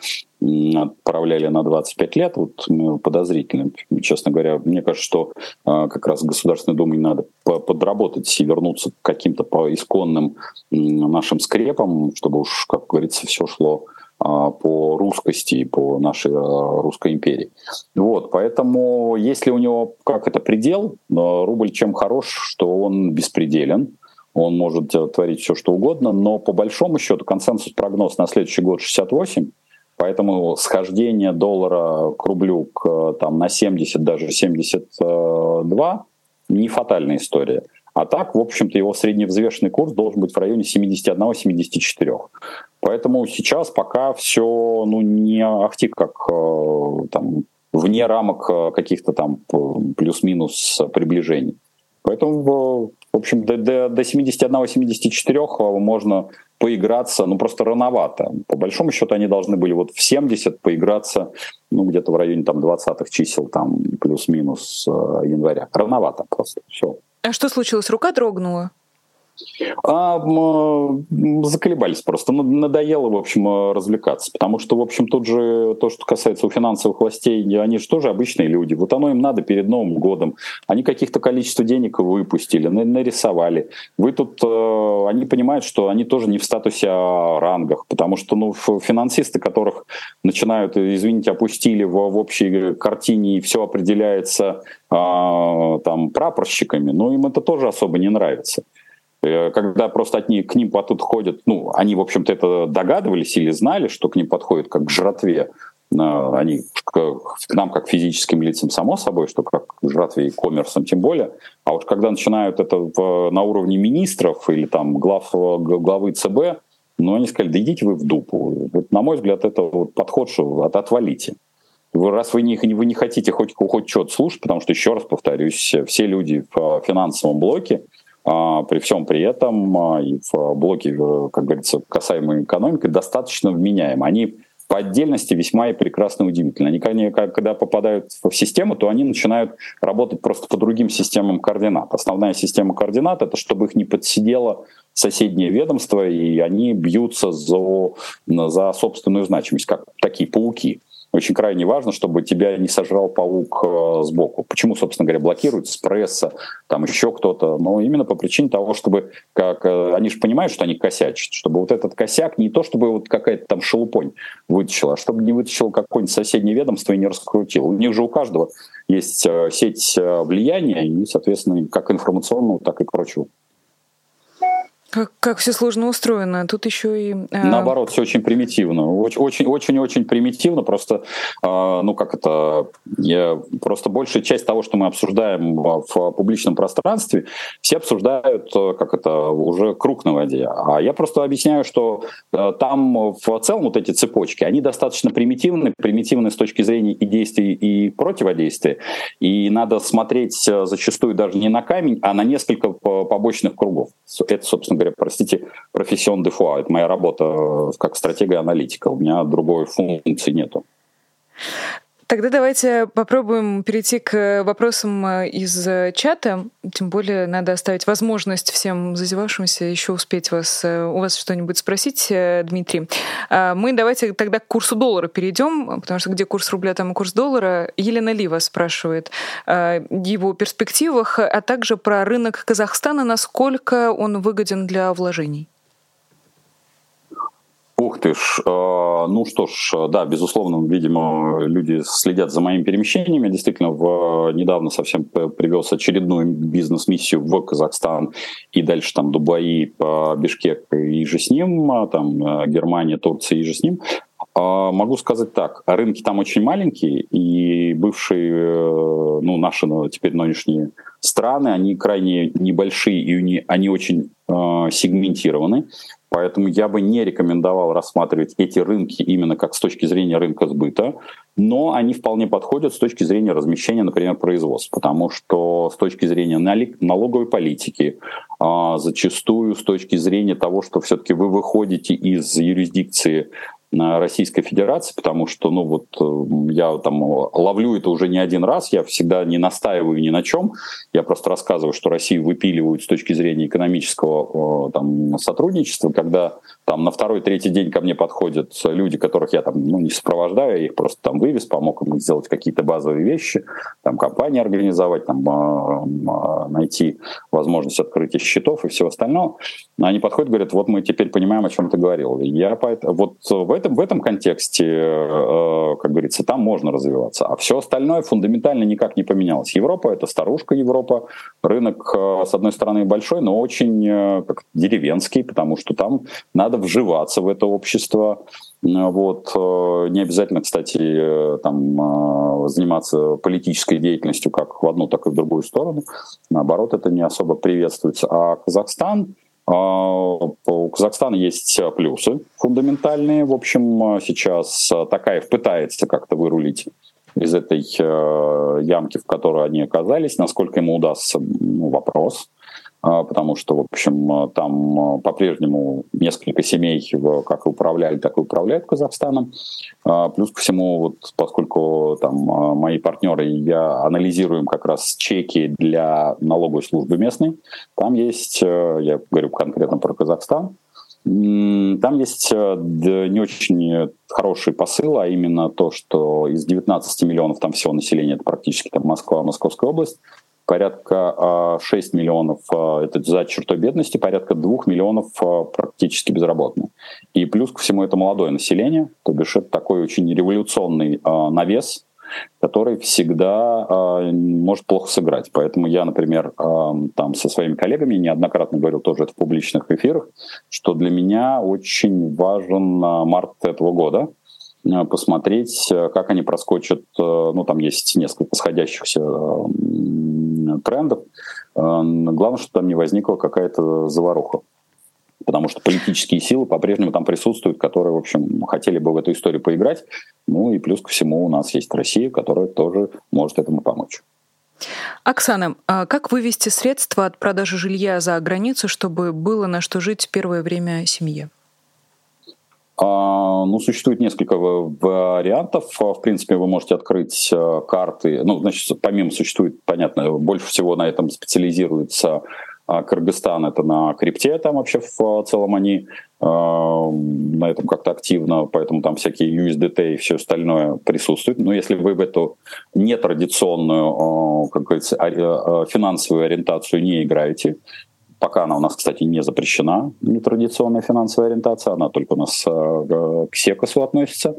отправляли на 25 лет. Вот подозрительно, честно говоря. Мне кажется, что э, как раз Государственной Думе надо подработать и вернуться к каким-то по исконным нашим скрепам, чтобы уж, как говорится, все шло по русскости, по нашей а, русской империи. Вот, поэтому если у него как это предел, рубль чем хорош, что он беспределен, он может творить все, что угодно, но по большому счету консенсус прогноз на следующий год 68, поэтому схождение доллара к рублю к, там, на 70, даже 72 не фатальная история. А так, в общем-то, его средневзвешенный курс должен быть в районе 71-74. Поэтому сейчас пока все ну, не ахти как э, там, вне рамок э, каких-то там плюс-минус приближений. Поэтому, в общем, до, до, до 71-74 можно поиграться, ну просто рановато. По большому счету они должны были вот в 70 поиграться, ну где-то в районе там 20-х чисел, там плюс-минус э, января. Рановато просто, все. А что случилось? Рука дрогнула? А, заколебались просто. Надоело, в общем, развлекаться. Потому что, в общем, тут же то, что касается у финансовых властей, они же тоже обычные люди. Вот оно им надо перед Новым годом. Они каких-то количество денег выпустили, нарисовали. Вы тут, э, они понимают, что они тоже не в статусе а рангах. Потому что, ну, финансисты, которых начинают, извините, опустили в, в общей картине и все определяется а, там прапорщиками, но им это тоже особо не нравится. Э, когда просто от них, к ним тут ходят, ну, они, в общем-то, это догадывались или знали, что к ним подходят как к жратве, они к, нам как физическим лицам, само собой, что как к жратве и коммерсам тем более. А вот когда начинают это в, на уровне министров или там глав, главы ЦБ, ну, они сказали, да идите вы в дупу. На мой взгляд, это вот подход, что от, отвалите. Раз вы не, вы не хотите хоть, хоть что-то слушать, потому что, еще раз повторюсь, все люди в финансовом блоке, при всем при этом а, и в блоке, э, как говорится, касаемой экономики, достаточно вменяемы. Они по отдельности весьма и прекрасно удивительно. Они, когда попадают в систему, то они начинают работать просто по другим системам координат. Основная система координат — это чтобы их не подсидело соседнее ведомство, и они бьются за, за собственную значимость, как такие пауки очень крайне важно, чтобы тебя не сожрал паук э, сбоку. Почему, собственно говоря, блокируют с пресса, там еще кто-то? Но именно по причине того, чтобы, как э, они же понимают, что они косячат, чтобы вот этот косяк не то, чтобы вот какая-то там шелупонь вытащила, а чтобы не вытащил какое-нибудь соседнее ведомство и не раскрутил. У них же у каждого есть э, сеть влияния, и, соответственно, как информационного, так и прочего. Как, как все сложно устроено. Тут еще и... Э... Наоборот, все очень примитивно. Очень-очень-очень примитивно. Просто, э, ну как это... Я, просто большая часть того, что мы обсуждаем в публичном пространстве, все обсуждают, э, как это, уже круг на воде. А я просто объясняю, что э, там в целом вот эти цепочки, они достаточно примитивны. Примитивны с точки зрения и действий, и противодействия. И надо смотреть э, зачастую даже не на камень, а на несколько побочных кругов. Это, собственно говоря, простите, профессион де фуа. Это моя работа э, как стратега-аналитика. У меня другой функции нету. Тогда давайте попробуем перейти к вопросам э, из э, чата. Тем более надо оставить возможность всем зазевавшимся еще успеть вас, у вас что-нибудь спросить, Дмитрий. А мы давайте тогда к курсу доллара перейдем, потому что где курс рубля, там и курс доллара. Елена Лива спрашивает о его перспективах, а также про рынок Казахстана, насколько он выгоден для вложений. Ух ты ж. Э, ну что ж, да, безусловно, видимо, люди следят за моими перемещениями. Действительно, в, недавно совсем привез очередную бизнес-миссию в Казахстан и дальше там Дубаи, Бишкек и же с ним, а там э, Германия, Турция и же с ним. А, могу сказать так, рынки там очень маленькие, и бывшие, э, ну, наши, теперь нынешние страны, они крайне небольшие, и они очень сегментированы. Поэтому я бы не рекомендовал рассматривать эти рынки именно как с точки зрения рынка сбыта, но они вполне подходят с точки зрения размещения, например, производств, потому что с точки зрения налоговой политики, а, зачастую с точки зрения того, что все-таки вы выходите из юрисдикции Российской Федерации, потому что, ну вот, э, я там ловлю это уже не один раз, я всегда не настаиваю ни на чем, я просто рассказываю, что Россию выпиливают с точки зрения экономического там, сотрудничества, когда там на второй, третий день ко мне подходят люди, которых я там ну, не сопровождаю, я их просто там вывез, помог им сделать какие-то базовые вещи, там компании организовать, там э, найти возможность открытия счетов и всего остального. Они подходят, говорят, вот мы теперь понимаем, о чем ты говорил. Я поэтому, вот в этом, в этом контексте, э, как говорится, там можно развиваться. А все остальное фундаментально никак не поменялось. Европа — это старушка Европа. Рынок, э, с одной стороны, большой, но очень э, как, деревенский, потому что там надо вживаться в это общество. Вот. Не обязательно, кстати, там, заниматься политической деятельностью как в одну, так и в другую сторону. Наоборот, это не особо приветствуется. А Казахстан — у Казахстана есть плюсы фундаментальные. В общем, сейчас Такаев пытается как-то вырулить из этой э, ямки, в которой они оказались. Насколько ему удастся, ну, вопрос. А, потому что, в общем, там по-прежнему несколько семей как управляли, так и управляют Казахстаном. Плюс ко всему, вот, поскольку там мои партнеры и я анализируем как раз чеки для налоговой службы местной, там есть, я говорю конкретно про Казахстан, там есть э, не очень хороший посыл, а именно то, что из 19 миллионов там всего населения, это практически там Москва, Московская область, порядка 6 а, миллионов а, это за чертой бедности, порядка 2 миллионов а, практически безработные. И плюс ко всему это молодое население, то бишь это такой очень революционный навес который всегда может плохо сыграть. Поэтому я, например, там со своими коллегами неоднократно говорил тоже это в публичных эфирах, что для меня очень важен март этого года, посмотреть, как они проскочат. Ну, там есть несколько сходящихся трендов. Главное, чтобы там не возникла какая-то заваруха потому что политические силы по-прежнему там присутствуют, которые, в общем, хотели бы в эту историю поиграть. Ну и плюс ко всему у нас есть Россия, которая тоже может этому помочь. Оксана, а как вывести средства от продажи жилья за границу, чтобы было на что жить первое время семье? А, ну, существует несколько вариантов. В принципе, вы можете открыть э, карты. Ну, значит, помимо существует, понятно, больше всего на этом специализируется а Кыргызстан это на крипте, там вообще в целом они на этом как-то активно, поэтому там всякие USDT и все остальное присутствует. Но если вы в эту нетрадиционную, как говорится, финансовую ориентацию не играете, пока она у нас, кстати, не запрещена, нетрадиционная финансовая ориентация, она только у нас к СЕКОСу относится,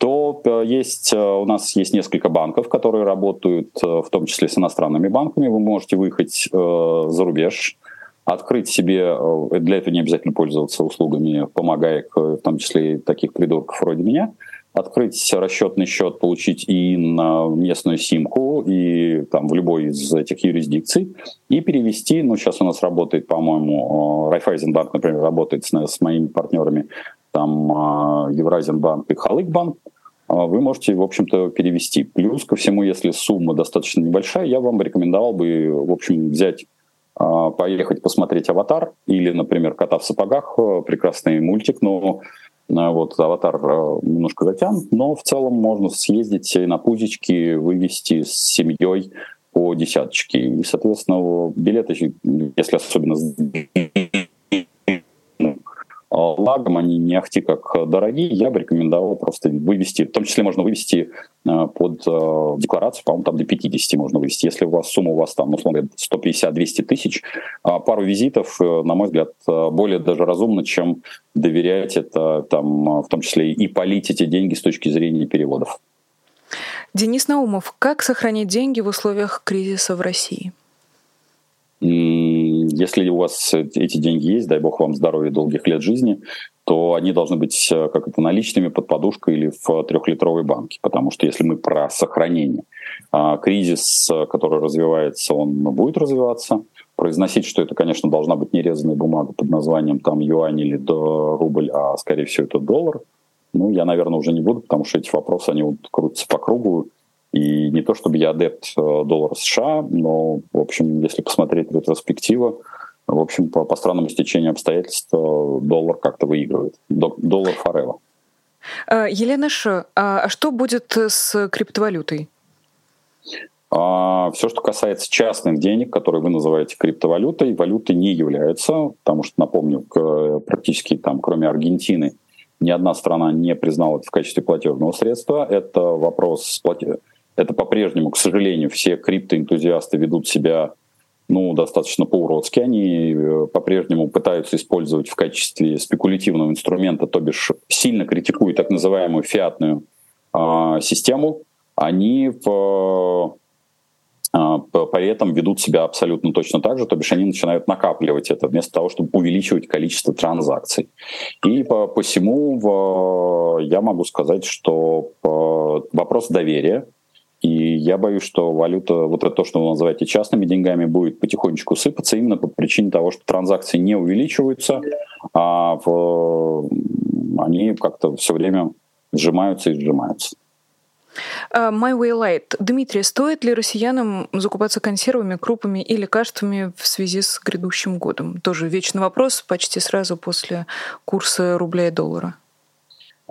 то э, есть, э, у нас есть несколько банков, которые работают э, в том числе с иностранными банками. Вы можете выехать за рубеж, открыть себе, для этого не обязательно пользоваться услугами помогаек, в том числе и таких придурков вроде меня, открыть расчетный счет, получить и на местную симку, и там в любой из этих юрисдикций, и перевести, ну сейчас у нас работает, по-моему, Райфайзенбанк, например, работает с, с моими партнерами, там Евразианбанк и Халыкбанк, а, вы можете, в общем-то, перевести. Плюс ко всему, если сумма достаточно небольшая, я вам рекомендовал бы, в общем, взять поехать посмотреть «Аватар» или, например, «Кота в сапогах», э, прекрасный мультик, но э, вот «Аватар» э, немножко затян, но в целом можно съездить на пузички, вывести с семьей по десяточке. И, соответственно, билеты, если особенно лагом, они не ахти как дорогие, я бы рекомендовал просто вывести, в том числе можно вывести э, под э, декларацию, по-моему, там до 50 можно вывести. Если у вас сумма у вас там, условно, 150-200 тысяч, а пару визитов, э, на мой взгляд, более даже разумно, чем доверять это, там, в том числе и полить эти деньги с точки зрения переводов. Денис Наумов, как сохранить деньги в условиях кризиса в России? Если у вас эти деньги есть, дай бог вам здоровья, долгих лет жизни, то они должны быть э, как это наличными под подушкой или в трехлитровой банке. Потому что если мы про сохранение, а, кризис, который развивается, он будет развиваться. Произносить, что это, конечно, должна быть нерезанная бумага под названием там юань или рубль, а скорее всего это доллар. Ну, я, наверное, уже не буду, потому что эти вопросы, они вот крутятся по кругу. И не то чтобы я адепт э, доллара США, но, в общем, если посмотреть ретроспективу, в общем, по, по странному стечению обстоятельств э, доллар как-то выигрывает. Доллар форева. Елена Ш., а что будет с криптовалютой? А, все, что касается частных денег, которые вы называете криптовалютой, валютой не являются, потому что, напомню, практически там, кроме Аргентины, ни одна страна не признала это в качестве платежного средства. Это вопрос это по-прежнему, к сожалению, все криптоэнтузиасты ведут себя ну, достаточно по-уродски. Они э, по-прежнему пытаются использовать в качестве спекулятивного инструмента, то бишь сильно критикуют так называемую фиатную э, систему. Они в, э, при этом ведут себя абсолютно точно так же, то бишь они начинают накапливать это вместо того, чтобы увеличивать количество транзакций. И по, посему в, я могу сказать, что вопрос доверия и я боюсь, что валюта, вот это то, что вы называете частными деньгами, будет потихонечку сыпаться именно по причине того, что транзакции не увеличиваются, а в, они как-то все время сжимаются и сжимаются. Uh, My Way Light. Дмитрий, стоит ли россиянам закупаться консервами, крупами и лекарствами в связи с грядущим годом? Тоже вечный вопрос почти сразу после курса рубля и доллара.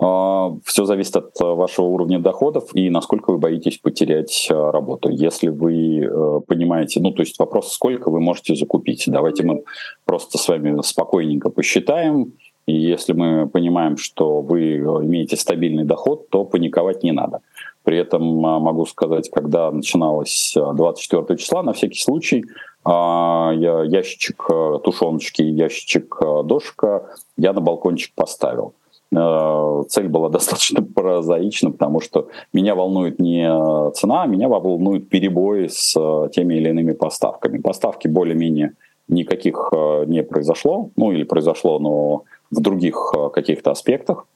А, Все зависит от э, вашего уровня доходов и насколько вы боитесь потерять э, работу. Если вы э, понимаете, ну то есть вопрос, сколько вы можете закупить. Давайте мы просто с вами спокойненько посчитаем. И если мы понимаем, что вы имеете стабильный доход, то паниковать не надо. При этом могу сказать, когда начиналось 24 числа, на всякий случай, а, ящичек тушеночки, ящичек дошка я на балкончик поставил. Э, цель была достаточно прозаична, потому что меня волнует не цена, меня волнует перебои с э, теми или иными поставками. Поставки более-менее никаких э, не произошло, ну или произошло, но в других каких-то аспектах.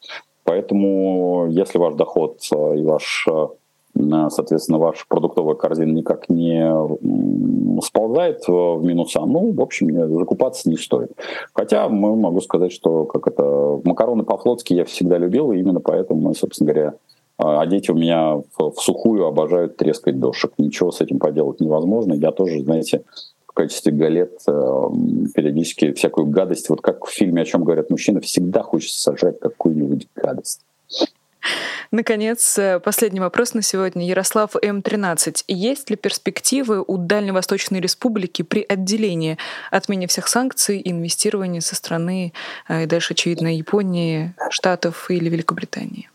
Поэтому если ваш доход и ваш соответственно, ваша продуктовая корзина никак не сползает в минуса, ну, в общем, закупаться не стоит. Хотя могу сказать, что как это макароны по-флотски я всегда любил, и именно поэтому, собственно говоря, а дети у меня в, в сухую обожают трескать дошек. Ничего с этим поделать невозможно. Я тоже, знаете, в качестве галет э, периодически всякую гадость, вот как в фильме «О чем говорят мужчины», всегда хочется сажать какую-нибудь гадость. Наконец, э, последний вопрос на сегодня. Ярослав М13. Есть ли перспективы у Дальневосточной Республики при отделении отмене всех санкций и инвестировании со стороны, э, и дальше, очевидно, Японии, Штатов или Великобритании?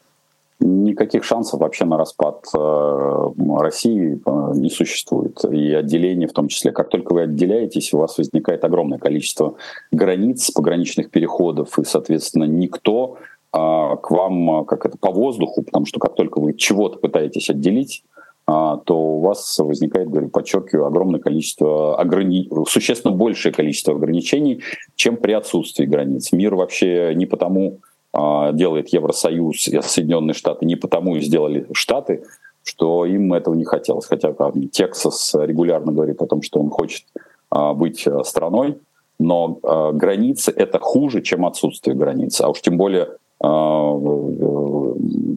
Никаких шансов вообще на распад э, России не существует. И отделение в том числе. Как только вы отделяетесь, у вас возникает огромное количество границ, пограничных переходов, и, соответственно, никто к вам а, как это по воздуху, потому что как только вы чего-то пытаетесь отделить, а, то у вас возникает, говорю, подчеркиваю, огромное количество, ограни... существенно большее количество ограничений, чем при отсутствии границ. Мир вообще не потому делает Евросоюз и Соединенные Штаты, не потому сделали Штаты, что им этого не хотелось. Хотя там, Тексас регулярно говорит о том, что он хочет быть страной, но границы — это хуже, чем отсутствие границ. А уж тем более а,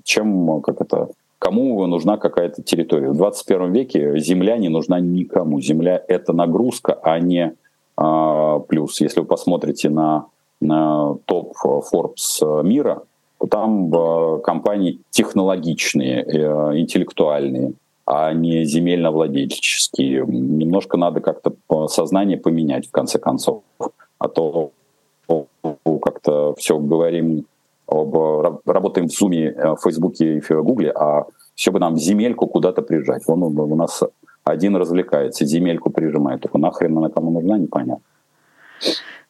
чем, как это, кому нужна какая-то территория. В 21 веке земля не нужна никому. Земля — это нагрузка, а не а, плюс. Если вы посмотрите на, на топ Forbes мира, то там а, компании технологичные, э, интеллектуальные, а не земельно-владельческие. Немножко надо как-то сознание поменять в конце концов. А то как-то все говорим об, работаем в Zoom, э, в Фейсбуке и в Гугле, а бы нам земельку куда-то прижать. Вон у нас один развлекается, земельку прижимает. Только нахрен она кому нужна, непонятно.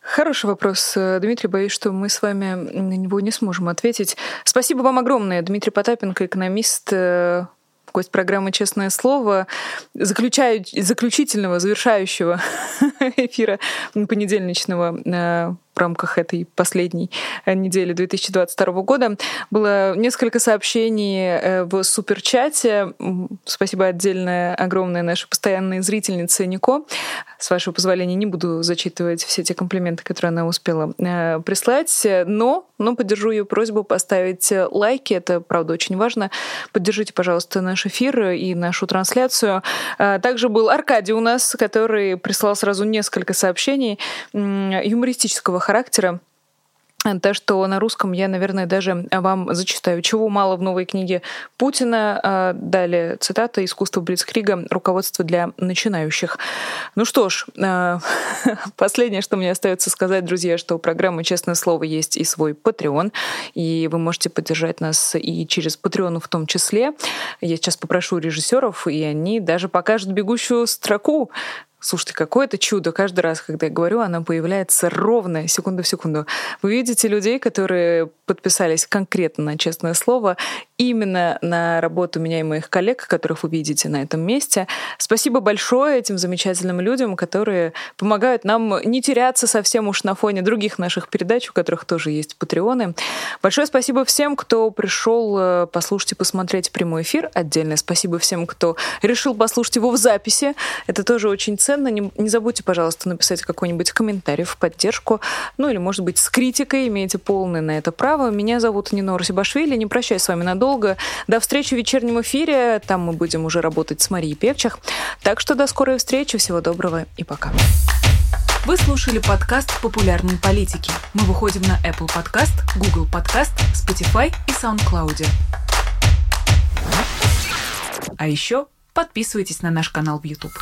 Хороший вопрос, э, Дмитрий. Боюсь, что мы с вами на него не сможем ответить. Спасибо вам огромное, Дмитрий Потапенко, экономист, э, гость программы «Честное слово», заключаю, заключительного, завершающего эфира понедельничного в рамках этой последней э, недели 2022 года. Было несколько сообщений э, в суперчате. Спасибо отдельное, огромное нашей постоянной зрительнице Нико. С вашего позволения не буду зачитывать все те комплименты, которые она успела э, прислать, но, но поддержу ее просьбу поставить лайки. Это, правда, очень важно. Поддержите, пожалуйста, наш эфир и нашу трансляцию. Также был Аркадий у нас, который прислал сразу несколько сообщений юмористического характера. То, что на русском я, наверное, даже вам зачитаю. Чего мало в новой книге Путина. А, далее цитата «Искусство Блицкрига. Руководство для начинающих». Ну что ж, а, последнее, что мне остается сказать, друзья, что у программы «Честное слово» есть и свой Patreon, и вы можете поддержать нас и через Patreon в том числе. Я сейчас попрошу режиссеров, и они даже покажут бегущую строку Слушайте, какое это чудо. Каждый раз, когда я говорю, она появляется ровно, секунду в секунду. Вы видите людей, которые подписались конкретно на честное слово, именно на работу меня и моих коллег, которых вы видите на этом месте. Спасибо большое этим замечательным людям, которые помогают нам не теряться совсем уж на фоне других наших передач, у которых тоже есть патреоны. Большое спасибо всем, кто пришел э, послушать и посмотреть прямой эфир. Отдельное спасибо всем, кто решил послушать его в записи. Это тоже очень ценно ценно. Не, не забудьте, пожалуйста, написать какой-нибудь комментарий в поддержку, ну или, может быть, с критикой, имеете полное на это право. Меня зовут Нинора Сибашвили, не прощаюсь с вами надолго. До встречи в вечернем эфире, там мы будем уже работать с Марией Певчих. Так что до скорой встречи, всего доброго и пока. Вы слушали подкаст «Популярные политики». Мы выходим на Apple Podcast, Google Podcast, Spotify и SoundCloud. А еще подписывайтесь на наш канал в YouTube.